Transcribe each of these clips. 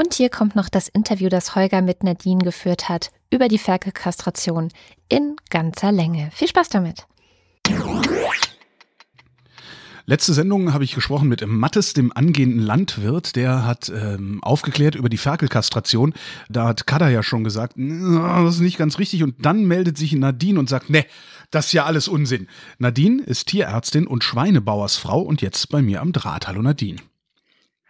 Und hier kommt noch das Interview, das Holger mit Nadine geführt hat über die Ferkelkastration in ganzer Länge. Viel Spaß damit. Letzte Sendung habe ich gesprochen mit Mattes, dem angehenden Landwirt. Der hat ähm, aufgeklärt über die Ferkelkastration. Da hat Kada ja schon gesagt, das ist nicht ganz richtig. Und dann meldet sich Nadine und sagt, ne, das ist ja alles Unsinn. Nadine ist Tierärztin und Schweinebauersfrau und jetzt bei mir am Draht. Hallo Nadine.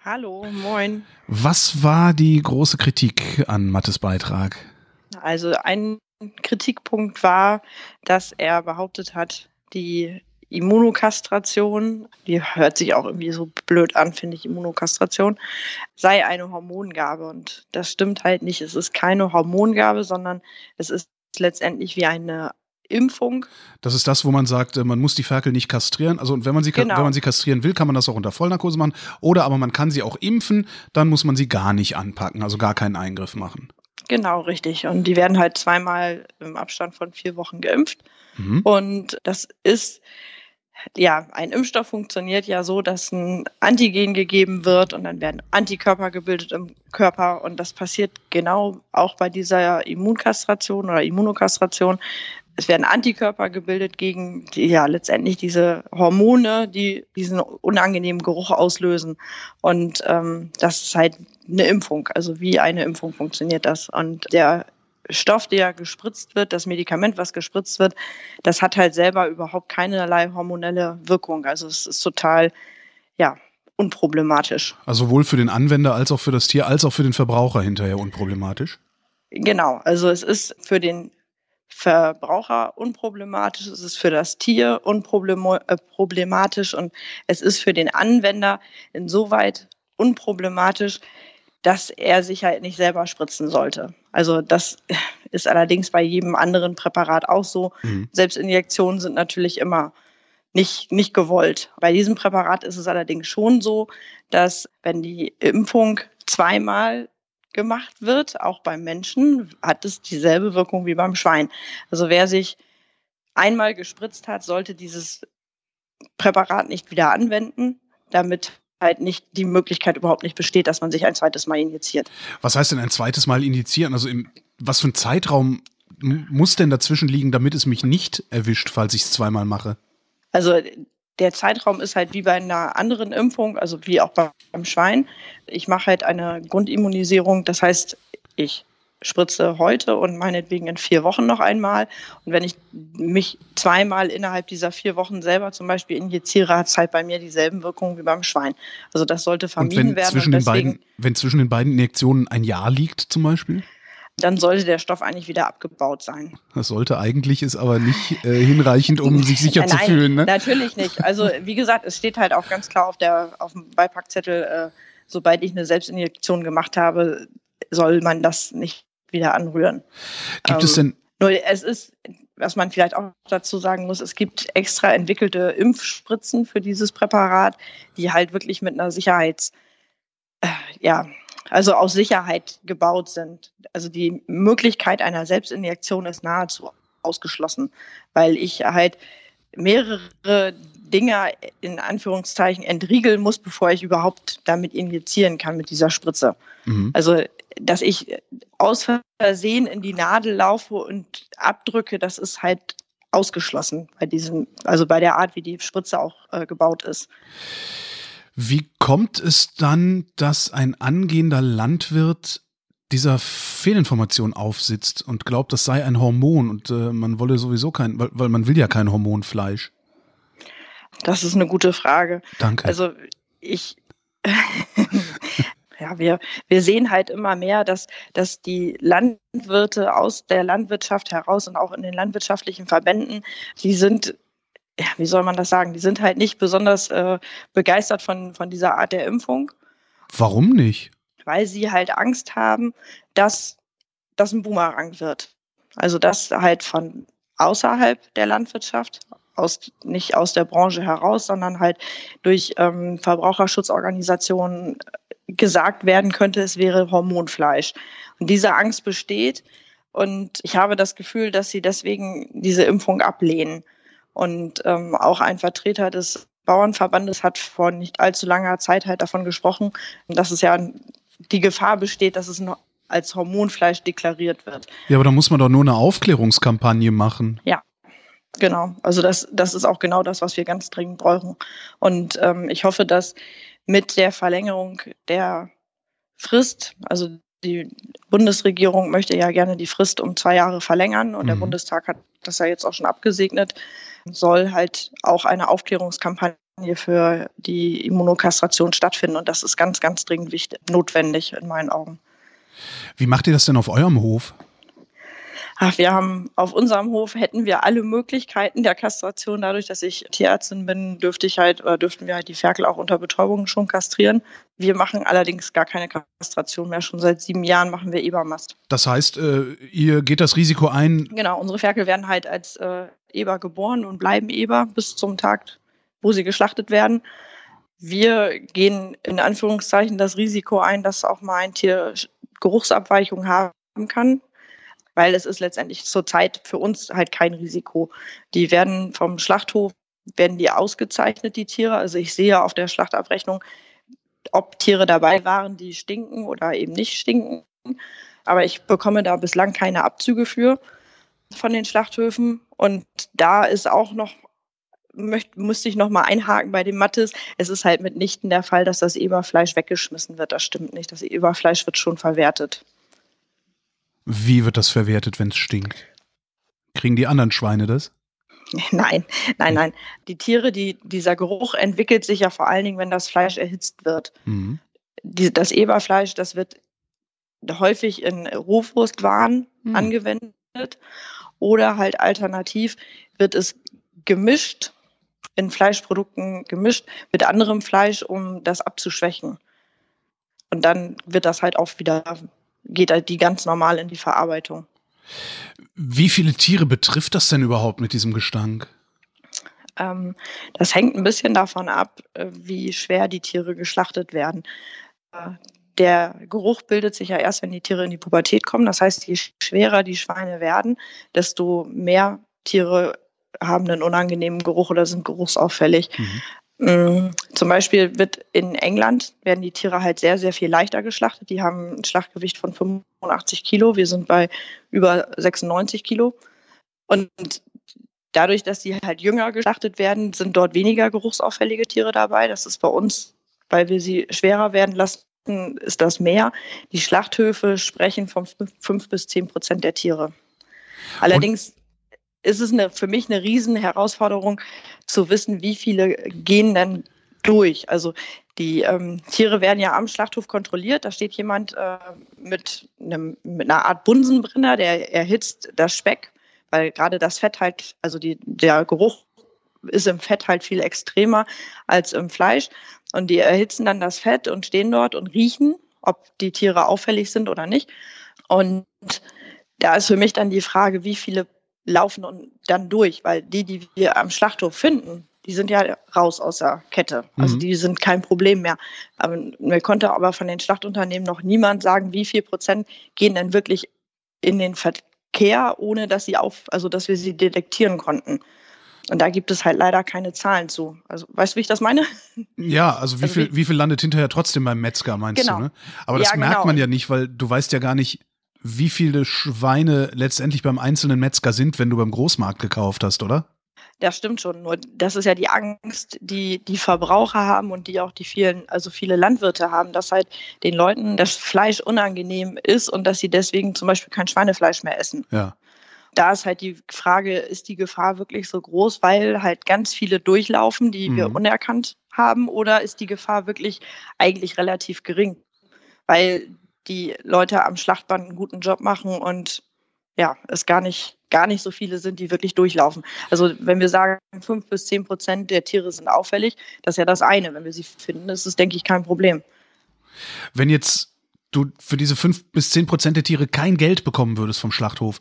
Hallo, moin. Was war die große Kritik an Mattes Beitrag? Also ein Kritikpunkt war, dass er behauptet hat, die Immunokastration, die hört sich auch irgendwie so blöd an, finde ich, Immunokastration, sei eine Hormongabe. Und das stimmt halt nicht. Es ist keine Hormongabe, sondern es ist letztendlich wie eine Impfung. Das ist das, wo man sagt, äh, man muss die Ferkel nicht kastrieren. Also und wenn man sie, genau. wenn man sie kastrieren will, kann man das auch unter Vollnarkose machen. Oder aber man kann sie auch impfen, dann muss man sie gar nicht anpacken, also gar keinen Eingriff machen. Genau, richtig. Und die werden halt zweimal im Abstand von vier Wochen geimpft. Mhm. Und das ist ja, ein Impfstoff funktioniert ja so, dass ein Antigen gegeben wird und dann werden Antikörper gebildet im Körper und das passiert genau auch bei dieser Immunkastration oder Immunokastration. Es werden Antikörper gebildet gegen die, ja letztendlich diese Hormone, die diesen unangenehmen Geruch auslösen. Und ähm, das ist halt eine Impfung. Also wie eine Impfung funktioniert das. Und der Stoff, der gespritzt wird, das Medikament, was gespritzt wird, das hat halt selber überhaupt keinerlei hormonelle Wirkung. Also es ist total, ja, unproblematisch. Also sowohl für den Anwender als auch für das Tier, als auch für den Verbraucher hinterher unproblematisch? Genau, also es ist für den Verbraucher unproblematisch, es ist für das Tier unproblematisch äh, und es ist für den Anwender insoweit unproblematisch, dass er sich halt nicht selber spritzen sollte. Also das ist allerdings bei jedem anderen Präparat auch so. Mhm. Selbstinjektionen sind natürlich immer nicht, nicht gewollt. Bei diesem Präparat ist es allerdings schon so, dass wenn die Impfung zweimal gemacht wird, auch beim Menschen, hat es dieselbe Wirkung wie beim Schwein. Also wer sich einmal gespritzt hat, sollte dieses Präparat nicht wieder anwenden, damit halt nicht die Möglichkeit überhaupt nicht besteht, dass man sich ein zweites Mal injiziert. Was heißt denn ein zweites Mal injizieren? Also im, was für ein Zeitraum muss denn dazwischen liegen, damit es mich nicht erwischt, falls ich es zweimal mache? Also der Zeitraum ist halt wie bei einer anderen Impfung, also wie auch beim Schwein. Ich mache halt eine Grundimmunisierung, das heißt, ich spritze heute und meinetwegen in vier Wochen noch einmal. Und wenn ich mich zweimal innerhalb dieser vier Wochen selber zum Beispiel injiziere, hat es halt bei mir dieselben Wirkungen wie beim Schwein. Also das sollte vermieden wenn werden. Zwischen den beiden, wenn zwischen den beiden Injektionen ein Jahr liegt zum Beispiel? Dann sollte der Stoff eigentlich wieder abgebaut sein. Das sollte eigentlich, ist aber nicht äh, hinreichend, um sich sicher Nein, zu fühlen. Ne? Natürlich nicht. Also wie gesagt, es steht halt auch ganz klar auf, der, auf dem Beipackzettel, äh, sobald ich eine Selbstinjektion gemacht habe, soll man das nicht wieder anrühren. Gibt ähm, es denn? Nur es ist, was man vielleicht auch dazu sagen muss, es gibt extra entwickelte Impfspritzen für dieses Präparat, die halt wirklich mit einer Sicherheits, äh, ja, also aus Sicherheit gebaut sind. Also die Möglichkeit einer Selbstinjektion ist nahezu ausgeschlossen, weil ich halt mehrere Dinge in Anführungszeichen entriegeln muss, bevor ich überhaupt damit injizieren kann mit dieser Spritze. Mhm. Also dass ich aus Versehen in die Nadel laufe und abdrücke, das ist halt ausgeschlossen bei diesem, also bei der Art, wie die Spritze auch äh, gebaut ist. Wie kommt es dann, dass ein angehender Landwirt dieser Fehlinformation aufsitzt und glaubt, das sei ein Hormon und äh, man wolle sowieso kein, weil, weil man will ja kein Hormonfleisch? Das ist eine gute Frage. Danke. Also ich ja, wir, wir sehen halt immer mehr, dass, dass die Landwirte aus der Landwirtschaft heraus und auch in den landwirtschaftlichen Verbänden, die sind ja, wie soll man das sagen? Die sind halt nicht besonders äh, begeistert von, von dieser Art der Impfung. Warum nicht? Weil sie halt Angst haben, dass das ein Boomerang wird. Also dass halt von außerhalb der Landwirtschaft, aus, nicht aus der Branche heraus, sondern halt durch ähm, Verbraucherschutzorganisationen gesagt werden könnte, es wäre Hormonfleisch. Und diese Angst besteht. Und ich habe das Gefühl, dass sie deswegen diese Impfung ablehnen. Und ähm, auch ein Vertreter des Bauernverbandes hat vor nicht allzu langer Zeit halt davon gesprochen, dass es ja die Gefahr besteht, dass es noch als Hormonfleisch deklariert wird. Ja, aber da muss man doch nur eine Aufklärungskampagne machen. Ja, genau. Also das, das ist auch genau das, was wir ganz dringend brauchen. Und ähm, ich hoffe, dass mit der Verlängerung der Frist, also die Bundesregierung möchte ja gerne die Frist um zwei Jahre verlängern und mhm. der Bundestag hat das ja jetzt auch schon abgesegnet, soll halt auch eine Aufklärungskampagne für die Immunokastration stattfinden und das ist ganz, ganz dringend wichtig, notwendig in meinen Augen. Wie macht ihr das denn auf eurem Hof? Ach, wir haben auf unserem Hof hätten wir alle Möglichkeiten der Kastration. Dadurch, dass ich Tierärztin bin, dürfte ich halt oder dürften wir halt die Ferkel auch unter Betäubung schon kastrieren. Wir machen allerdings gar keine Kastration mehr. Schon seit sieben Jahren machen wir Ebermast. Das heißt, äh, ihr geht das Risiko ein? Genau, unsere Ferkel werden halt als äh, Eber geboren und bleiben Eber bis zum Tag, wo sie geschlachtet werden. Wir gehen in Anführungszeichen das Risiko ein, dass auch mal ein Tier Geruchsabweichung haben kann weil es ist letztendlich zurzeit für uns halt kein Risiko. Die werden vom Schlachthof, werden die ausgezeichnet, die Tiere. Also ich sehe auf der Schlachtabrechnung, ob Tiere dabei waren, die stinken oder eben nicht stinken. Aber ich bekomme da bislang keine Abzüge für von den Schlachthöfen. Und da ist auch noch möchte, musste ich noch mal einhaken bei dem Mattes. Es ist halt mitnichten der Fall, dass das Eberfleisch weggeschmissen wird. Das stimmt nicht. Das Eberfleisch wird schon verwertet. Wie wird das verwertet, wenn es stinkt? Kriegen die anderen Schweine das? Nein, nein, nein. Die Tiere, die, dieser Geruch entwickelt sich ja vor allen Dingen, wenn das Fleisch erhitzt wird. Mhm. Die, das Eberfleisch, das wird häufig in Rohwurstwaren mhm. angewendet oder halt alternativ wird es gemischt, in Fleischprodukten gemischt mit anderem Fleisch, um das abzuschwächen. Und dann wird das halt auch wieder geht halt die ganz normal in die Verarbeitung. Wie viele Tiere betrifft das denn überhaupt mit diesem Gestank? Ähm, das hängt ein bisschen davon ab, äh, wie schwer die Tiere geschlachtet werden. Äh, der Geruch bildet sich ja erst, wenn die Tiere in die Pubertät kommen. Das heißt, je schwerer die Schweine werden, desto mehr Tiere haben einen unangenehmen Geruch oder sind geruchsauffällig. Mhm. Mm, zum Beispiel wird in England werden die Tiere halt sehr, sehr viel leichter geschlachtet. Die haben ein Schlachtgewicht von 85 Kilo. Wir sind bei über 96 Kilo. Und dadurch, dass die halt jünger geschlachtet werden, sind dort weniger geruchsauffällige Tiere dabei. Das ist bei uns, weil wir sie schwerer werden lassen, ist das mehr. Die Schlachthöfe sprechen von 5 bis 10 Prozent der Tiere. Allerdings ist es eine, für mich eine riesen Herausforderung zu wissen, wie viele gehen denn durch. Also die ähm, Tiere werden ja am Schlachthof kontrolliert. Da steht jemand äh, mit, einem, mit einer Art Bunsenbrenner, der erhitzt das Speck, weil gerade das Fett halt, also die, der Geruch ist im Fett halt viel extremer als im Fleisch. Und die erhitzen dann das Fett und stehen dort und riechen, ob die Tiere auffällig sind oder nicht. Und da ist für mich dann die Frage, wie viele laufen und dann durch, weil die, die wir am Schlachthof finden, die sind ja raus aus der Kette. Also mhm. die sind kein Problem mehr. Aber mir konnte aber von den Schlachtunternehmen noch niemand sagen, wie viel Prozent gehen denn wirklich in den Verkehr, ohne dass sie auf, also dass wir sie detektieren konnten. Und da gibt es halt leider keine Zahlen zu. Also, weißt du, wie ich das meine? Ja, also wie, also viel, wie viel landet hinterher trotzdem beim Metzger, meinst genau. du? Ne? Aber das ja, merkt genau. man ja nicht, weil du weißt ja gar nicht, wie viele Schweine letztendlich beim einzelnen Metzger sind, wenn du beim Großmarkt gekauft hast, oder? Das stimmt schon. Nur das ist ja die Angst, die die Verbraucher haben und die auch die vielen, also viele Landwirte haben, dass halt den Leuten das Fleisch unangenehm ist und dass sie deswegen zum Beispiel kein Schweinefleisch mehr essen. Ja. Da ist halt die Frage, ist die Gefahr wirklich so groß, weil halt ganz viele durchlaufen, die mhm. wir unerkannt haben, oder ist die Gefahr wirklich eigentlich relativ gering? Weil die Leute am Schlachtband einen guten Job machen und ja, es gar nicht, gar nicht so viele sind, die wirklich durchlaufen. Also wenn wir sagen, fünf bis zehn Prozent der Tiere sind auffällig, das ist ja das eine. Wenn wir sie finden, ist es, denke ich, kein Problem. Wenn jetzt du für diese fünf bis zehn Prozent der Tiere kein Geld bekommen würdest vom Schlachthof,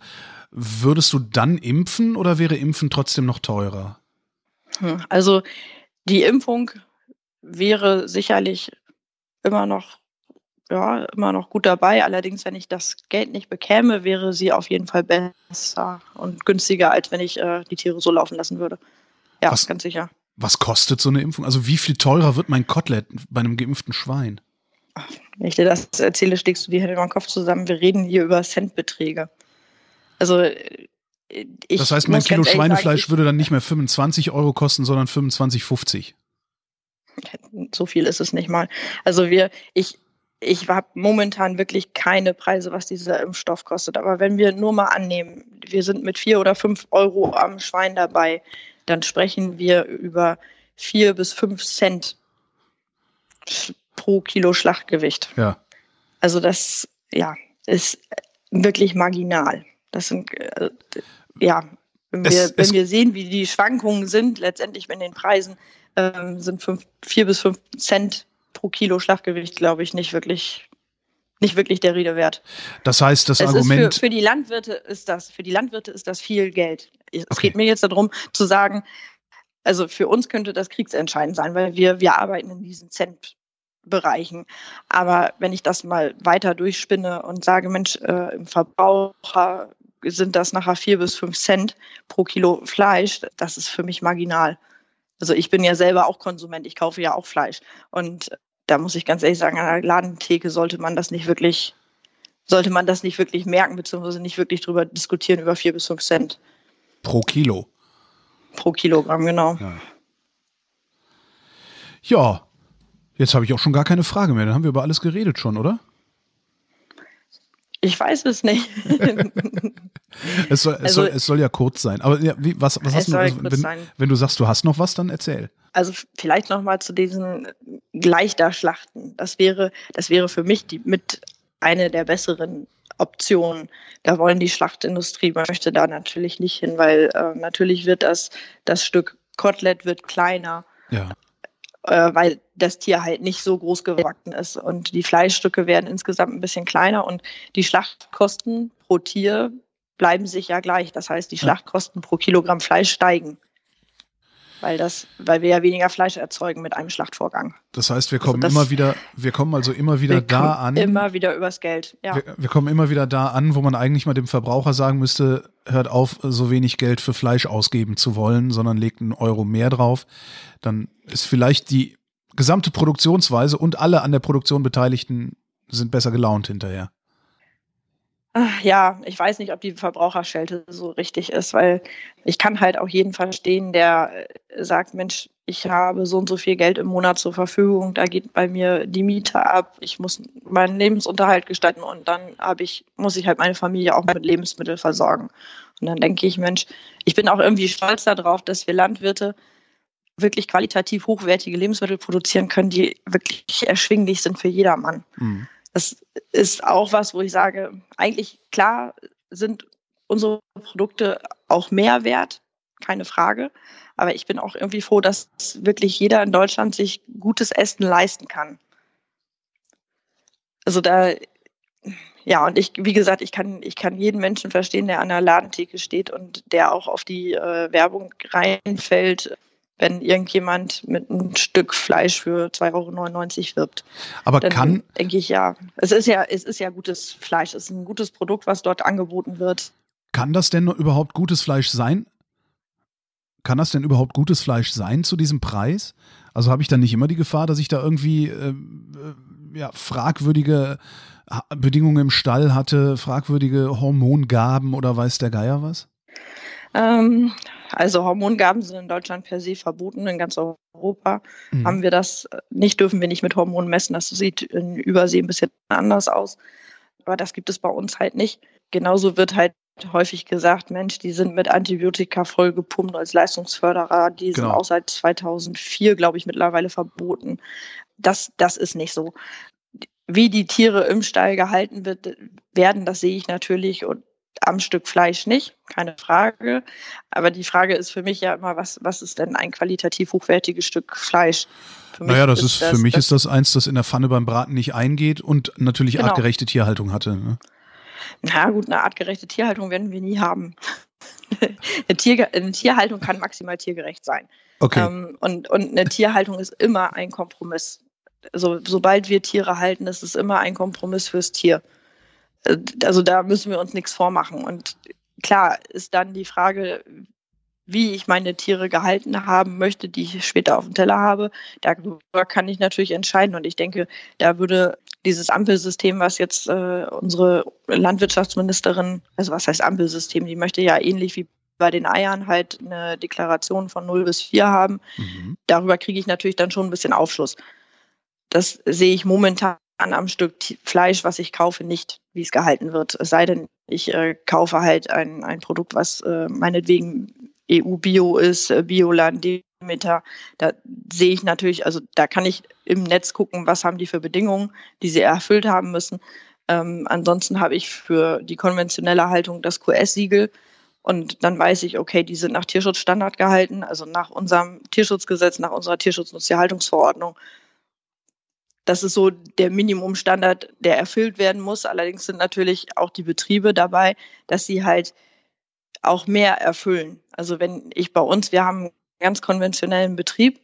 würdest du dann impfen oder wäre Impfen trotzdem noch teurer? Hm, also die Impfung wäre sicherlich immer noch ja, immer noch gut dabei. Allerdings, wenn ich das Geld nicht bekäme, wäre sie auf jeden Fall besser und günstiger, als wenn ich äh, die Tiere so laufen lassen würde. Ja, was, ganz sicher. Was kostet so eine Impfung? Also wie viel teurer wird mein Kotelett bei einem geimpften Schwein? wenn ich dir das erzähle, schlägst du die Hände über den Kopf zusammen. Wir reden hier über Centbeträge. Also ich das heißt, mein Kilo Schweinefleisch sagen, würde dann nicht mehr 25 Euro kosten, sondern 25,50. So viel ist es nicht mal. Also wir, ich, ich habe momentan wirklich keine Preise, was dieser Impfstoff kostet. Aber wenn wir nur mal annehmen, wir sind mit vier oder fünf Euro am Schwein dabei, dann sprechen wir über vier bis fünf Cent pro Kilo Schlachtgewicht. Ja. Also das, ja, ist wirklich marginal. Das sind, äh, ja, wenn wir, es, wenn wir sehen, wie die Schwankungen sind, letztendlich in den Preisen, ähm, sind fünf, vier bis fünf Cent pro Kilo Schlachtgewicht, glaube ich, nicht wirklich nicht wirklich der Rede wert. Das heißt, das es Argument. Für, für, die Landwirte ist das, für die Landwirte ist das viel Geld. Es okay. geht mir jetzt darum zu sagen, also für uns könnte das kriegsentscheidend sein, weil wir, wir arbeiten in diesen Centbereichen. Aber wenn ich das mal weiter durchspinne und sage, Mensch, äh, im Verbraucher sind das nachher vier bis fünf Cent pro Kilo Fleisch, das ist für mich marginal. Also ich bin ja selber auch Konsument, ich kaufe ja auch Fleisch. Und da muss ich ganz ehrlich sagen, an der Ladentheke sollte man das nicht wirklich, sollte man das nicht wirklich merken, beziehungsweise nicht wirklich drüber diskutieren über vier bis fünf Cent. Pro Kilo. Pro Kilogramm, genau. Ja, ja jetzt habe ich auch schon gar keine Frage mehr. Dann haben wir über alles geredet schon, oder? Ich weiß es nicht. es, soll, es, also, soll, es soll ja kurz sein. Aber ja, wie, was, was hast du, also, wenn, wenn, du sagst, du hast noch was, dann erzähl. Also vielleicht noch mal zu diesen Gleichdarschlachten. Das wäre, das wäre für mich die mit eine der besseren Optionen. Da wollen die Schlachtindustrie möchte da natürlich nicht hin, weil äh, natürlich wird das das Stück Kotelett wird kleiner. Ja äh, weil das Tier halt nicht so groß gewachsen ist. Und die Fleischstücke werden insgesamt ein bisschen kleiner und die Schlachtkosten pro Tier bleiben sich ja gleich. Das heißt, die Schlachtkosten pro Kilogramm Fleisch steigen. Weil das, weil wir ja weniger Fleisch erzeugen mit einem Schlachtvorgang. Das heißt, wir kommen also immer wieder, wir kommen also immer wieder da an. Immer wieder übers Geld, ja. Wir, wir, kommen immer wieder da an, wo man eigentlich mal dem Verbraucher sagen müsste, hört auf, so wenig Geld für Fleisch ausgeben zu wollen, sondern legt einen Euro mehr drauf. Dann ist vielleicht die gesamte Produktionsweise und alle an der Produktion Beteiligten sind besser gelaunt hinterher. Ja, ich weiß nicht, ob die Verbraucherschelte so richtig ist, weil ich kann halt auch jeden verstehen, der äh, sagt, Mensch, ich habe so und so viel Geld im Monat zur Verfügung, da geht bei mir die Miete ab, ich muss meinen Lebensunterhalt gestalten und dann habe ich, muss ich halt meine Familie auch mit Lebensmitteln versorgen. Und dann denke ich, Mensch, ich bin auch irgendwie stolz darauf, dass wir Landwirte wirklich qualitativ hochwertige Lebensmittel produzieren können, die wirklich erschwinglich sind für jedermann. Mhm. Das ist auch was, wo ich sage, eigentlich klar sind unsere Produkte auch mehr wert, keine Frage. Aber ich bin auch irgendwie froh, dass wirklich jeder in Deutschland sich gutes Essen leisten kann. Also da, ja, und ich, wie gesagt, ich kann, ich kann jeden Menschen verstehen, der an der Ladentheke steht und der auch auf die äh, Werbung reinfällt wenn irgendjemand mit einem Stück Fleisch für 2,99 Euro wirbt. Aber dann kann. Denke ich ja. Es ist ja, es ist ja gutes Fleisch. Es ist ein gutes Produkt, was dort angeboten wird. Kann das denn überhaupt gutes Fleisch sein? Kann das denn überhaupt gutes Fleisch sein zu diesem Preis? Also habe ich dann nicht immer die Gefahr, dass ich da irgendwie äh, äh ja, fragwürdige Bedingungen im Stall hatte, fragwürdige Hormongaben oder weiß der Geier was? Ähm, also Hormongaben sind in Deutschland per se verboten. In ganz Europa mhm. haben wir das nicht, dürfen wir nicht mit Hormonen messen. Das sieht in Übersee ein bisschen anders aus. Aber das gibt es bei uns halt nicht. Genauso wird halt häufig gesagt, Mensch, die sind mit Antibiotika voll gepumpt als Leistungsförderer. Die genau. sind auch seit 2004, glaube ich, mittlerweile verboten. Das, das ist nicht so. Wie die Tiere im Stall gehalten wird, werden, das sehe ich natürlich und am Stück Fleisch nicht, keine Frage. Aber die Frage ist für mich ja immer, was, was ist denn ein qualitativ hochwertiges Stück Fleisch? naja, das ist, das, für mich das, ist das eins, das in der Pfanne beim Braten nicht eingeht und natürlich genau. artgerechte Tierhaltung hatte. Ne? Na gut, eine artgerechte Tierhaltung werden wir nie haben. eine, Tier, eine, Tierhaltung kann maximal tiergerecht sein. Okay. Ähm, und, und eine Tierhaltung ist immer ein Kompromiss. So, sobald wir Tiere halten, ist es immer ein Kompromiss fürs Tier. Also da müssen wir uns nichts vormachen. Und klar ist dann die Frage, wie ich meine Tiere gehalten haben möchte, die ich später auf dem Teller habe. Darüber kann ich natürlich entscheiden. Und ich denke, da würde dieses Ampelsystem, was jetzt äh, unsere Landwirtschaftsministerin, also was heißt Ampelsystem, die möchte ja ähnlich wie bei den Eiern halt eine Deklaration von 0 bis 4 haben. Mhm. Darüber kriege ich natürlich dann schon ein bisschen Aufschluss. Das sehe ich momentan am Stück Fleisch, was ich kaufe, nicht, wie es gehalten wird. Es sei denn, ich äh, kaufe halt ein, ein Produkt, was äh, meinetwegen EU-Bio ist, äh, Bioland, Demeter. Da sehe ich natürlich, also da kann ich im Netz gucken, was haben die für Bedingungen, die sie erfüllt haben müssen. Ähm, ansonsten habe ich für die konventionelle Haltung das QS-Siegel. Und dann weiß ich, okay, die sind nach Tierschutzstandard gehalten, also nach unserem Tierschutzgesetz, nach unserer Tierschutznutztierhaltungsverordnung. Das ist so der Minimumstandard, der erfüllt werden muss. Allerdings sind natürlich auch die Betriebe dabei, dass sie halt auch mehr erfüllen. Also wenn ich bei uns, wir haben einen ganz konventionellen Betrieb,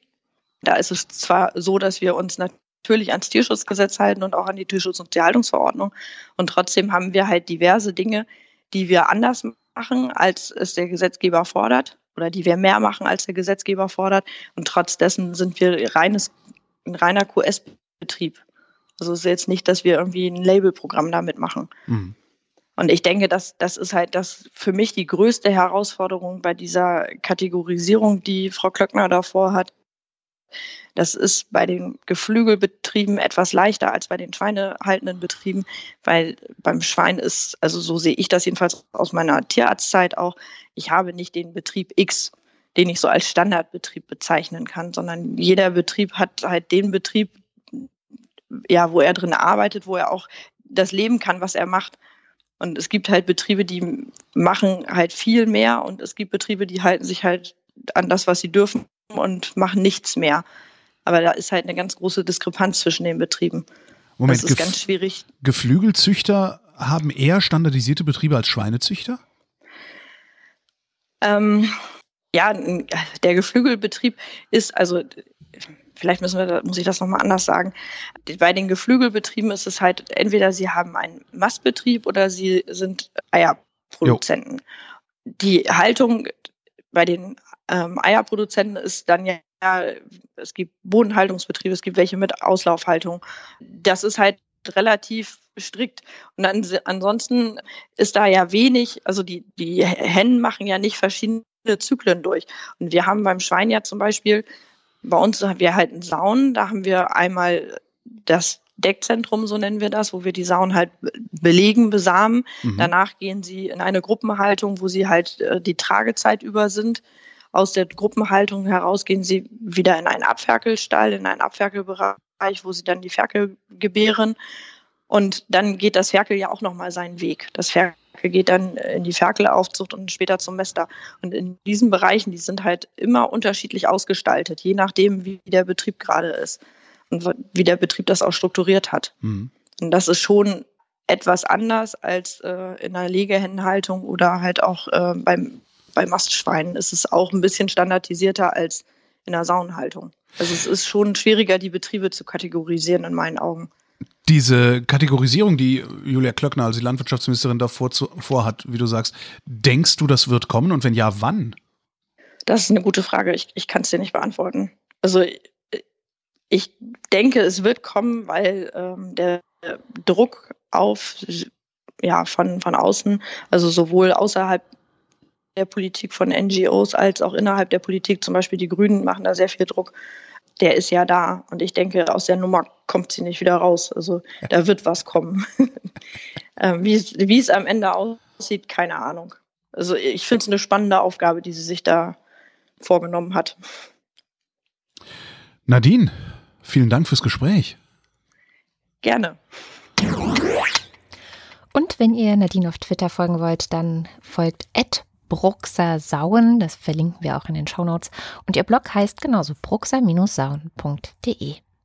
da ist es zwar so, dass wir uns natürlich ans Tierschutzgesetz halten und auch an die Tierschutz- und Tierhaltungsverordnung und trotzdem haben wir halt diverse Dinge, die wir anders machen, als es der Gesetzgeber fordert oder die wir mehr machen, als der Gesetzgeber fordert und trotz dessen sind wir reines, ein reiner QS-Betrieb. Also es ist jetzt nicht, dass wir irgendwie ein Labelprogramm damit machen. Mhm. Und ich denke, dass das ist halt das für mich die größte Herausforderung bei dieser Kategorisierung, die Frau Klöckner davor hat. Das ist bei den Geflügelbetrieben etwas leichter als bei den schweinehaltenden Betrieben, weil beim Schwein ist, also so sehe ich das jedenfalls aus meiner Tierarztzeit auch, ich habe nicht den Betrieb X, den ich so als Standardbetrieb bezeichnen kann, sondern jeder Betrieb hat halt den Betrieb, ja, wo er drin arbeitet, wo er auch das leben kann, was er macht. Und es gibt halt Betriebe, die machen halt viel mehr und es gibt Betriebe, die halten sich halt an das, was sie dürfen und machen nichts mehr. Aber da ist halt eine ganz große Diskrepanz zwischen den Betrieben. Moment, das ist ganz schwierig. Geflügelzüchter haben eher standardisierte Betriebe als Schweinezüchter? Ähm, ja, der Geflügelbetrieb ist also vielleicht müssen wir, muss ich das nochmal anders sagen. Bei den Geflügelbetrieben ist es halt, entweder sie haben einen Mastbetrieb oder sie sind Eierproduzenten. Jo. Die Haltung bei den ähm, Eierproduzenten ist dann ja, es gibt Bodenhaltungsbetriebe, es gibt welche mit Auslaufhaltung. Das ist halt relativ strikt. Und ansonsten ist da ja wenig, also die, die Hennen machen ja nicht verschiedene Zyklen durch. Und wir haben beim Schwein ja zum Beispiel bei uns haben wir halt einen Saun, da haben wir einmal das Deckzentrum, so nennen wir das, wo wir die Sauen halt belegen, besamen. Mhm. Danach gehen sie in eine Gruppenhaltung, wo sie halt äh, die Tragezeit über sind. Aus der Gruppenhaltung heraus gehen sie wieder in einen Abferkelstall, in einen Abferkelbereich, wo sie dann die Ferkel gebären. Und dann geht das Ferkel ja auch nochmal seinen Weg. Das Ferkel geht dann in die Ferkelaufzucht und später zum Mester. Und in diesen Bereichen, die sind halt immer unterschiedlich ausgestaltet, je nachdem, wie der Betrieb gerade ist und wie der Betrieb das auch strukturiert hat. Mhm. Und das ist schon etwas anders als äh, in der Legehennenhaltung oder halt auch äh, beim, bei Mastschweinen ist es auch ein bisschen standardisierter als in der Saunenhaltung. Also es ist schon schwieriger, die Betriebe zu kategorisieren in meinen Augen. Diese Kategorisierung, die Julia Klöckner, also die Landwirtschaftsministerin, davor vorhat, wie du sagst, denkst du, das wird kommen und wenn ja, wann? Das ist eine gute Frage. Ich, ich kann es dir nicht beantworten. Also ich denke, es wird kommen, weil ähm, der Druck auf ja von von außen, also sowohl außerhalb der Politik von NGOs als auch innerhalb der Politik, zum Beispiel die Grünen machen da sehr viel Druck, der ist ja da. Und ich denke, aus der Nummer kommt sie nicht wieder raus. Also da wird was kommen. ähm, wie, wie es am Ende aussieht, keine Ahnung. Also ich finde es eine spannende Aufgabe, die sie sich da vorgenommen hat. Nadine, vielen Dank fürs Gespräch. Gerne. Und wenn ihr Nadine auf Twitter folgen wollt, dann folgt Bruxer Sauen. Das verlinken wir auch in den Shownotes. Und ihr Blog heißt genauso bruxer-sauen.de.